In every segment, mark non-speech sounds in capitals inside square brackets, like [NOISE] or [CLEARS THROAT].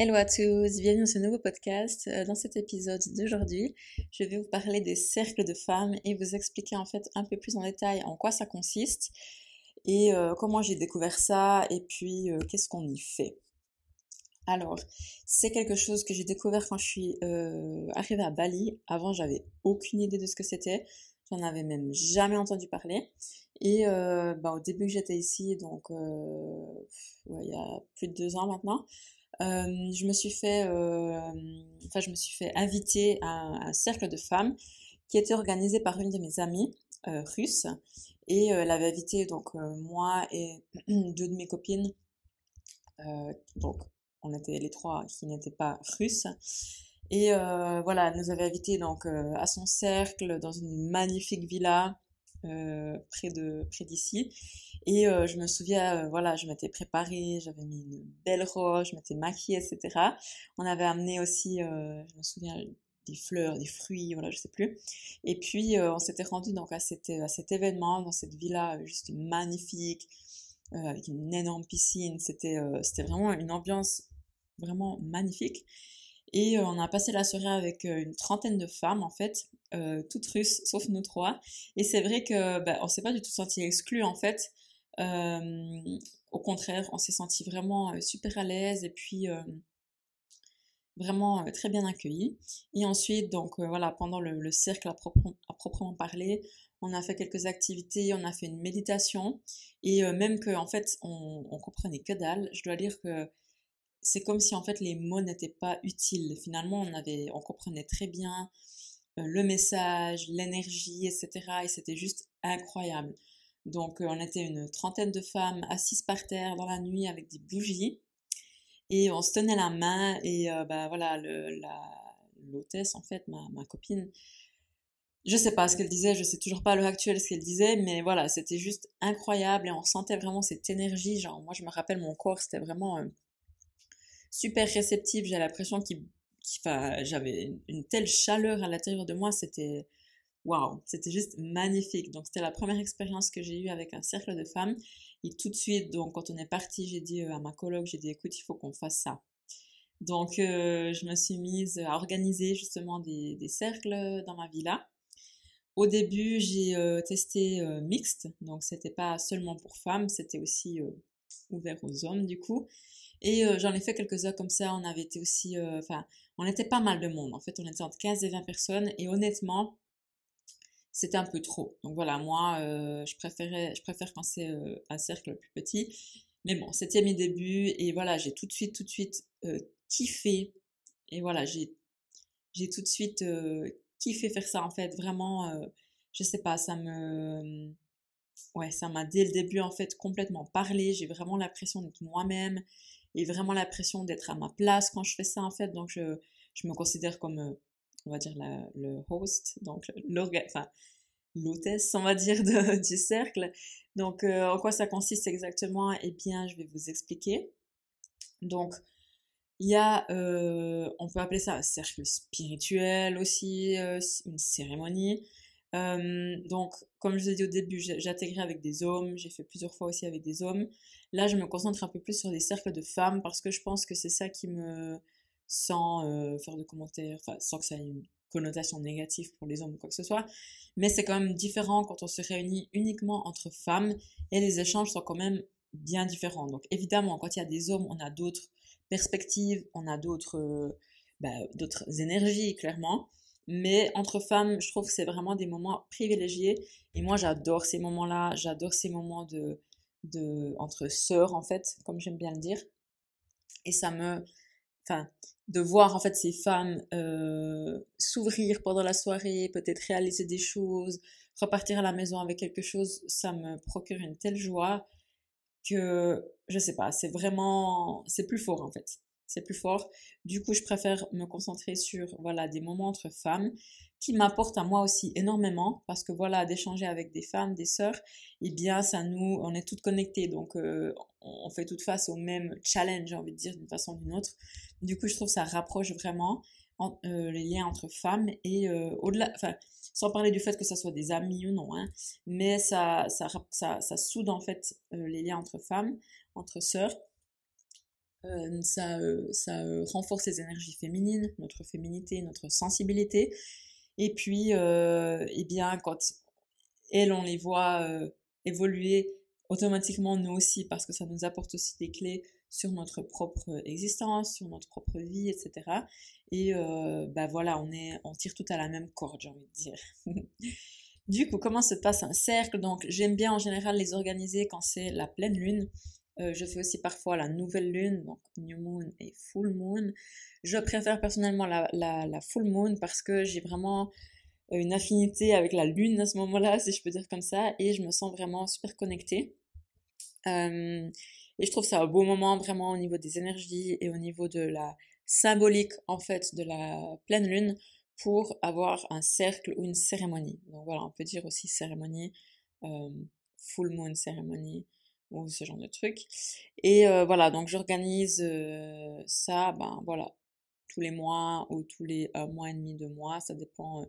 Hello à tous, bienvenue dans ce nouveau podcast. Euh, dans cet épisode d'aujourd'hui, je vais vous parler des cercles de femmes et vous expliquer en fait un peu plus en détail en quoi ça consiste et euh, comment j'ai découvert ça et puis euh, qu'est-ce qu'on y fait. Alors, c'est quelque chose que j'ai découvert quand je suis arrivée à Bali. Avant, j'avais aucune idée de ce que c'était. J'en avais même jamais entendu parler. Et bah, au début que j'étais ici, donc il y a plus de deux ans maintenant, euh, je me suis fait, euh, enfin, je me suis fait inviter à un, cercle de femmes qui était organisé par une de mes amies euh, russes. Et elle avait invité donc moi et [CLEARS THROAT] deux de mes copines. donc, on était les trois qui n'étaient pas russes. Et voilà, elle nous avait invités donc à son cercle dans une magnifique villa près de près d'ici. Et euh, je me souviens, euh, voilà, je m'étais préparée, j'avais mis une belle robe, je m'étais maquillée, etc. On avait amené aussi, euh, je me souviens, des fleurs, des fruits, voilà, je sais plus. Et puis, on s'était rendu donc à cet, à cet événement, dans cette villa juste magnifique, avec une énorme piscine. C'était c'était vraiment une ambiance vraiment magnifique. Et on a passé la soirée avec une trentaine de femmes, en fait, toutes russes, sauf nous trois. Et c'est vrai que bah, on s'est pas du tout senti exclus, en fait. Euh, au contraire, on s'est senti vraiment euh, super à l'aise et puis euh, vraiment très bien accueillis. Et ensuite, donc voilà, pendant le, cercle à, proprement parler, on a fait quelques activités, on a fait une méditation et même que en fait on, on, comprenait que dalle, je dois dire que c'est comme si en fait les mots n'étaient pas utiles. Finalement, on avait, on comprenait très bien le message, l'énergie, etc. Et c'était juste incroyable. Donc, euh, on était une trentaine de femmes assises par terre dans la nuit avec des bougies. Et on se tenait la main. Et euh, bah, voilà, l'hôtesse, en fait, ma, ma, copine, je sais pas ce qu'elle disait, je sais toujours pas à l'heure actuelle ce qu'elle disait, mais voilà, c'était juste incroyable et on sentait vraiment cette énergie. Genre, moi, je me rappelle, mon corps, c'était vraiment euh, super réceptif. J'ai l'impression qu'il, j'avais une telle chaleur à l'intérieur de moi, c'était waouh, c'était juste magnifique. Donc c'était la première expérience que j'ai eue avec un cercle de femmes. Et tout de suite, donc quand on est parti, j'ai dit euh, à ma coloc, j'ai dit écoute, il faut qu'on fasse ça. Donc euh, je me suis mise à organiser justement des, des, cercles dans ma villa. Au début, j'ai euh, testé mixte, donc c'était pas seulement pour femmes, c'était aussi ouvert aux hommes du coup. Et j'en ai fait quelques-uns comme ça, on avait été aussi, enfin, on était pas mal de monde. En fait, on était entre 15 et 20 personnes. Et honnêtement, c'était un peu trop. Donc voilà, moi, euh, je, préférais, je préfère quand c'est euh, un cercle plus petit. Mais bon, c'était mes débuts et voilà, j'ai tout de suite, tout de suite euh, kiffé. Et voilà, j'ai, j'ai tout de suite kiffé faire ça en fait. Vraiment, je sais pas, ça me. Ouais, ça m'a dès le début en fait complètement parlé. J'ai vraiment l'impression d'être moi-même et vraiment l'impression d'être à ma place quand je fais ça en fait. Donc je, je me considère comme on va dire le host, donc l'hôtesse, on va dire, [LAUGHS] du cercle. Donc, euh, en quoi ça consiste exactement? Eh bien, je vais vous expliquer. Donc, il y a, euh, on peut appeler ça un cercle spirituel aussi, euh, une cérémonie. Donc, comme je vous ai dit au début, j'ai intégré avec des hommes, j'ai fait plusieurs fois aussi avec des hommes. Là, je me concentre un peu plus sur des cercles de femmes parce que je pense que c'est ça qui me, sans faire de commentaires, sans que ça ait une connotation négative pour les hommes ou quoi que ce soit. Mais c'est quand même différent quand on se réunit uniquement entre femmes et les échanges sont quand même bien différents. Donc évidemment, quand il y a des hommes, on a d'autres perspectives, on a d'autres bah, d'autres énergies, clairement. Mais entre femmes, je trouve que c'est vraiment des moments privilégiés. Et moi, j'adore ces moments-là. J'adore ces moments de, de, entre sœurs, en fait, comme j'aime bien le dire. Et ça me, enfin, de voir en fait ces femmes euh, s'ouvrir pendant la soirée, peut-être réaliser des choses, repartir à la maison avec quelque chose, ça me procure une telle joie que je sais pas, c'est vraiment, c'est plus fort en fait c'est plus fort. Du coup, je préfère me concentrer sur voilà des moments entre femmes qui m'apportent à moi aussi énormément parce que voilà d'échanger avec des femmes, des sœurs, eh bien ça nous on est toutes connectées donc euh, on fait toutes face au même challenge, j'ai envie de dire d'une façon ou d'une autre. Du coup, je trouve que ça rapproche vraiment euh, les liens entre femmes et euh, au-delà, sans parler du fait que ça soit des amis ou non, hein, mais ça, ça, ça, ça soude en fait les liens entre femmes, entre sœurs ça, ça renforce les énergies féminines, notre féminité, notre sensibilité. Et puis, eh bien, quand elles, on les voit évoluer automatiquement, nous aussi, parce que ça nous apporte aussi des clés sur notre propre existence, sur notre propre vie, etc. Et bah voilà, on tire tout à la même corde, j'ai envie de dire. [LAUGHS] du coup, comment se passe un cercle? Donc, j'aime bien en général les organiser quand c'est la pleine lune. Je fais aussi parfois la nouvelle lune, donc new moon et full moon. Je préfère personnellement la, full moon parce que j'ai vraiment une affinité avec la lune à ce moment-là, si je peux dire comme ça, et je me sens vraiment super connectée. Euh, et je trouve ça un beau moment vraiment au niveau des énergies et au niveau de la symbolique en fait de la pleine lune pour avoir un cercle ou une cérémonie. Donc voilà, on peut dire aussi cérémonie, euh, full moon cérémonie ou ce genre de truc. Et euh, voilà, donc j'organise euh, ça, ben voilà, tous les mois ou tous les un mois et demi, deux mois, ça dépend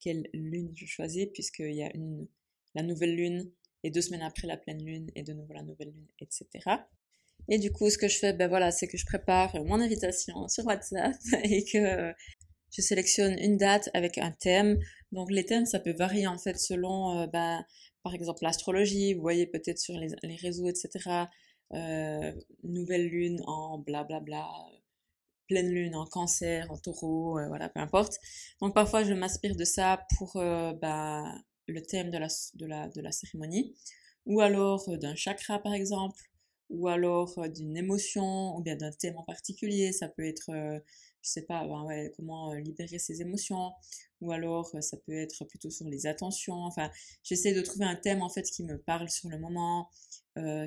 quelle lune je choisis, puisqu'il y a une, la nouvelle lune et deux semaines après la pleine lune et de nouveau la nouvelle lune, etc. Et du coup, ce que je fais, ben voilà, c'est que je prépare mon invitation [LAUGHS] sur WhatsApp [LAUGHS] et que je sélectionne une date avec un thème. Donc les thèmes, ça peut varier en fait selon, euh, ben, par exemple, l'astrologie. Vous voyez peut-être sur les, réseaux, etc. Euh, nouvelle lune en blablabla, bla, bla, pleine lune en cancer, en taureau, euh, voilà, peu importe. Donc parfois je m'inspire de ça pour euh, bah, le thème de la, de, la, de la cérémonie, ou alors euh, d'un chakra par exemple, ou alors d'une émotion, ou bien d'un thème en particulier. Ça peut être, je sais pas, ben comment libérer ses émotions, ou alors ça peut être plutôt sur les attentions. Enfin, j'essaie de trouver un thème en fait qui me parle sur le moment,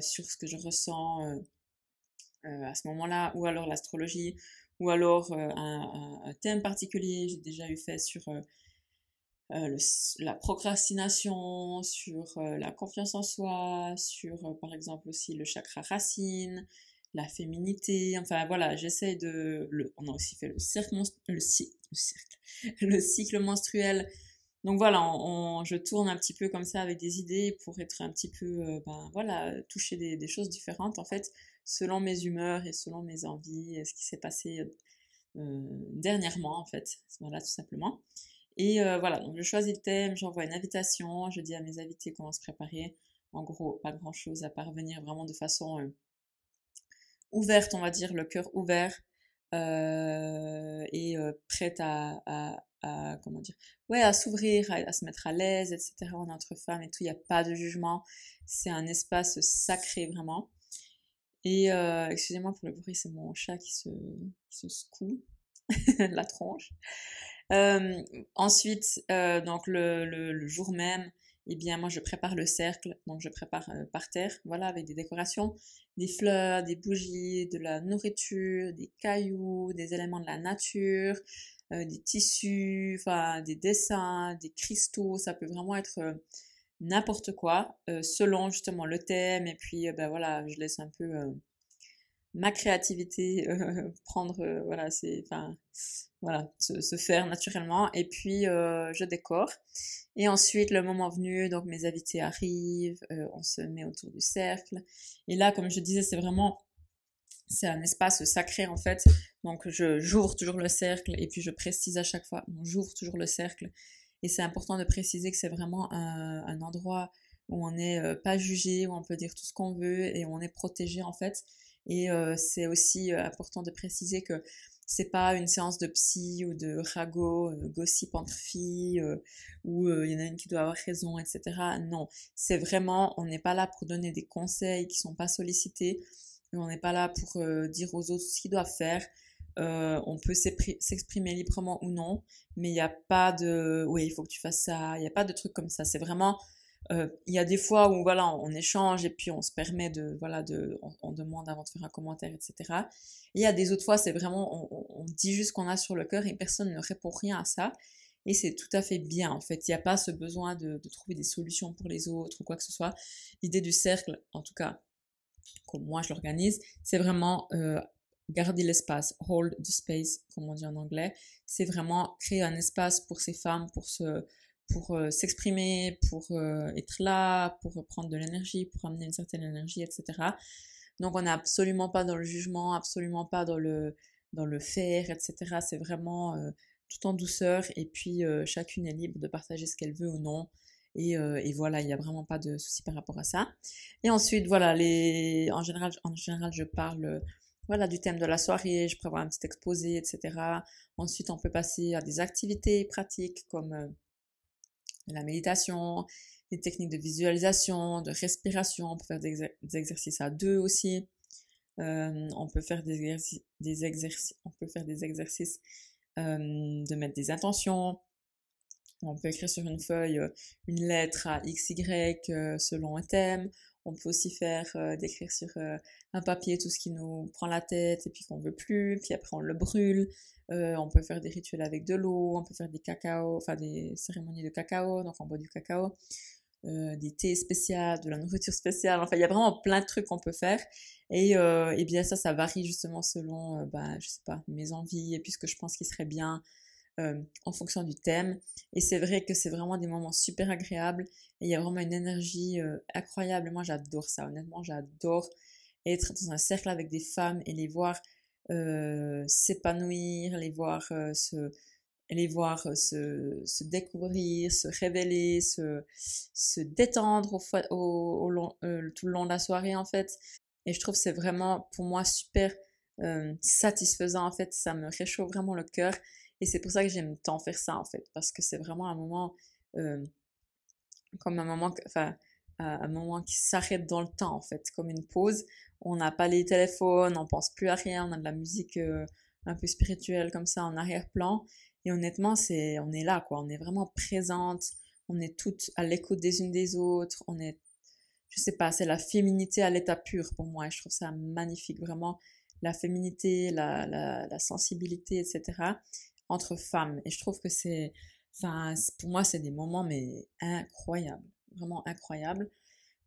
sur ce que je ressens. à ce moment-là, ou alors l'astrologie, ou alors euh, un, thème particulier. J'ai déjà eu fait sur euh, euh, la procrastination, sur la confiance en soi, sur par exemple aussi le chakra racine, la féminité. Enfin voilà, j'essaie de. Le, on a aussi fait le cercle, le, [LAUGHS] le cycle menstruel. Donc voilà, on, je tourne un petit peu comme ça avec des idées pour être un petit peu, ben voilà, toucher des, choses différentes en fait selon mes humeurs et selon mes envies, ce qui s'est passé euh, dernièrement en fait. Voilà, tout simplement. Et euh, voilà, donc je choisis le thème, j'envoie une invitation, je dis à mes invités comment se préparer. En gros, pas grand chose à parvenir vraiment de façon euh, ouverte, on va dire, le cœur ouvert et prête à, comment dire, ouais, à s'ouvrir, à, se mettre à l'aise, etc. entre femmes et tout. Il n'y a pas de jugement. C'est un espace sacré vraiment. Et euh, excusez-moi pour le bruit, c'est mon chat qui se, qui se secoue [LAUGHS] la tronche. Euh, ensuite, euh, donc le, jour même, eh bien moi je prépare le cercle, donc je prépare euh, par terre, voilà, avec des décorations, des fleurs, des bougies, de la nourriture, des cailloux, des éléments de la nature, des tissus, enfin des dessins, des cristaux, ça peut vraiment être n'importe quoi, selon justement le thème, et puis ben voilà, je laisse un peu ma créativité [LAUGHS] prendre, voilà, c'est, enfin, voilà, se, faire naturellement, et puis je décore. Et ensuite, le moment venu, donc mes invités arrivent, on se met autour du cercle, et là, comme je disais, c'est vraiment c'est un espace sacré en fait. Donc je j'ouvre toujours le cercle et puis je précise à chaque fois, j'ouvre toujours le cercle et c'est important de préciser que c'est vraiment un, un, endroit où on n'est euh, pas jugé, où on peut dire tout ce qu'on veut et où on est protégé en fait. Et euh, c'est aussi euh, important de préciser que c'est pas une séance de psy ou de ragot, euh, gossip entre filles, euh, où il y en a une qui doit avoir raison, etc. Non, c'est vraiment, on n'est pas là pour donner des conseils qui sont pas sollicités, on n'est pas là pour dire aux autres ce qu'ils doivent faire. Euh, on peut s'exprimer librement ou non, mais il n'y a pas de oui, il faut que tu fasses ça, il n'y a pas de truc comme ça. C'est vraiment euh, il y a des fois où voilà, on échange et puis on se permet de voilà de on, demande avant de faire un commentaire, etc. Et il y a des autres fois, c'est vraiment on, dit juste qu'on a sur le cœur et personne ne répond rien à ça. Et c'est tout à fait bien en fait. Il n'y a pas ce besoin de, trouver des solutions pour les autres ou quoi que ce soit. L'idée du cercle, en tout cas, comme moi je l'organise, c'est vraiment euh, garder l'espace, hold the space, comme on dit en anglais, c'est vraiment créer un espace pour ces femmes, pour se, pour euh, s'exprimer, pour euh, être là, pour prendre de l'énergie, pour amener une certaine énergie, etc. Donc on n'est absolument pas dans le jugement, absolument pas dans le, dans le faire, etc. C'est vraiment euh, tout en douceur et puis chacune est libre de partager ce qu'elle veut ou non. Et, et voilà, il n'y a vraiment pas de souci par rapport à ça. Et ensuite, voilà, les... en, général, en général, je parle voilà, du thème de la soirée, je prévois un petit exposé, etc. Ensuite, on peut passer à des activités pratiques comme la méditation, des techniques de visualisation, de respiration. On peut faire des, exercices à deux aussi. Euh, on peut faire des, exercices, euh, de mettre des intentions. On peut écrire sur une feuille euh, une lettre à XY selon un thème. On peut aussi faire d'écrire sur un papier tout ce qui nous prend la tête et puis qu'on veut plus, puis après on le brûle. Euh, on peut faire des rituels avec de l'eau, on peut faire des cacao, enfin des cérémonies de cacao, donc on boit du cacao, euh, des thés spéciaux, de la nourriture spéciale. Enfin, il y a vraiment plein de trucs qu'on peut faire. Et, euh, et bien ça, ça varie justement selon, bah, je sais pas, mes envies et puis ce que je pense qui serait bien en fonction du thème. Et c'est vrai que c'est vraiment des moments super agréables et il y a vraiment une énergie incroyable. Moi, j'adore ça. Honnêtement, j'adore être dans un cercle avec des femmes et les voir euh, s'épanouir, les voir euh, se les voir euh, se, se, découvrir, se révéler, se, se détendre au, long, tout le long de la soirée en fait. Et je trouve c'est vraiment pour moi super satisfaisant en fait, ça me réchauffe vraiment le cœur et c'est pour ça que j'aime tant faire ça en fait, parce que c'est vraiment un moment comme un moment, enfin un moment qui s'arrête dans le temps en fait, comme une pause on n'a pas les téléphones, on pense plus à rien, on a de la musique euh, un peu spirituelle comme ça en arrière-plan. Et honnêtement, c'est, on est là, quoi. On est vraiment présente. On est toutes à l'écoute des unes des autres. On est, je sais pas, c'est la féminité à l'état pur pour moi. Et je trouve ça magnifique, vraiment. La féminité, la, la sensibilité, etc. entre femmes. Et je trouve que c'est, enfin, pour moi, c'est des moments, mais incroyables. Vraiment incroyables.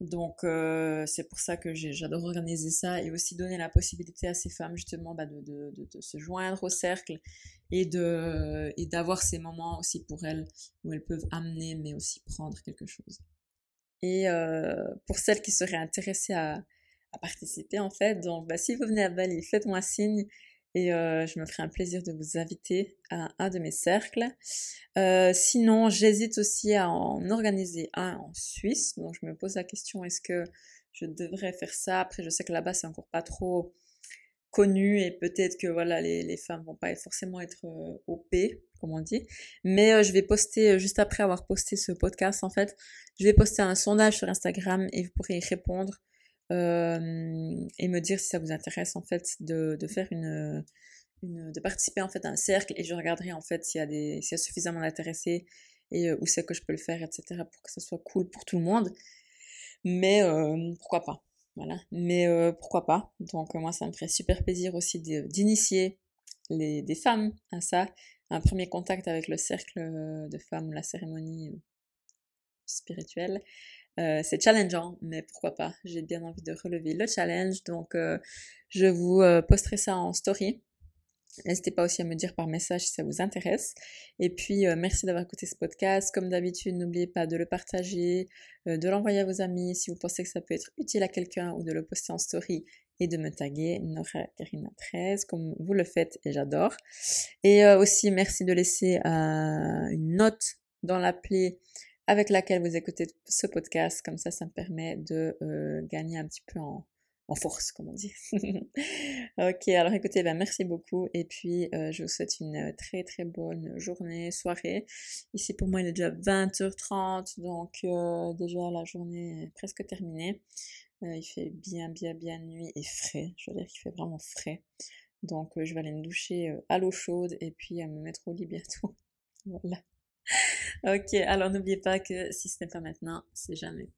Donc euh, c'est pour ça que j'adore organiser ça et aussi donner la possibilité à ces femmes justement bah, de, se joindre au cercle et de et d'avoir ces moments aussi pour elles où elles peuvent amener mais aussi prendre quelque chose. Et euh, pour celles qui seraient intéressées à, à participer en fait, donc bah, si vous venez à Bali, faites-moi signe et euh, je me ferai un plaisir de vous inviter à un de mes cercles. Euh, sinon, j'hésite aussi à en organiser un en Suisse, donc je me pose la question est-ce que je devrais faire ça? Après, je sais que là-bas c'est encore pas trop connu et peut-être que voilà les, les femmes vont pas forcément être euh, OP comme on dit. Mais euh, je vais poster euh, juste après avoir posté ce podcast en fait je vais poster un sondage sur Instagram et vous pourrez y répondre euh, et me dire si ça vous intéresse en fait de, de faire une, de participer en fait à un cercle et je regarderai en fait s'il y a des s'il y a suffisamment d'intéressés et euh, où c'est que je peux le faire etc pour que ça soit cool pour tout le monde. Mais euh, pourquoi pas voilà. Mais pourquoi pas. Donc moi ça me ferait super plaisir aussi d'initier les des femmes à ça. Un premier contact avec le cercle de femmes la cérémonie spirituelle euh, c'est challengeant, mais pourquoi pas? J'ai bien envie de relever le challenge, donc euh, je vous euh, posterai ça en story. N'hésitez pas aussi à me dire par message si ça vous intéresse. Et puis, merci d'avoir écouté ce podcast. Comme d'habitude, n'oubliez pas de le partager, de l'envoyer à vos amis si vous pensez que ça peut être utile à quelqu'un ou de le poster en story et de me taguer Nora Karina 13 comme vous le faites et j'adore. Et aussi, merci de laisser une note dans l'appli avec laquelle vous écoutez ce podcast. Comme ça, ça me permet de euh, gagner un petit peu en, en force, comme on dit. [LAUGHS] ok, alors écoutez, ben, merci beaucoup. Et puis, euh, je vous souhaite une très très bonne journée, soirée. Ici, pour moi, il est déjà 20h30, donc euh, déjà la journée est presque terminée. il fait bien, bien, bien nuit et frais. Je veux dire qu'il fait vraiment frais. Donc, je vais aller me doucher à l'eau chaude et puis à me mettre au lit bientôt. [LAUGHS] voilà. Ok, alors n'oubliez pas que si ce n'est pas maintenant, c'est jamais.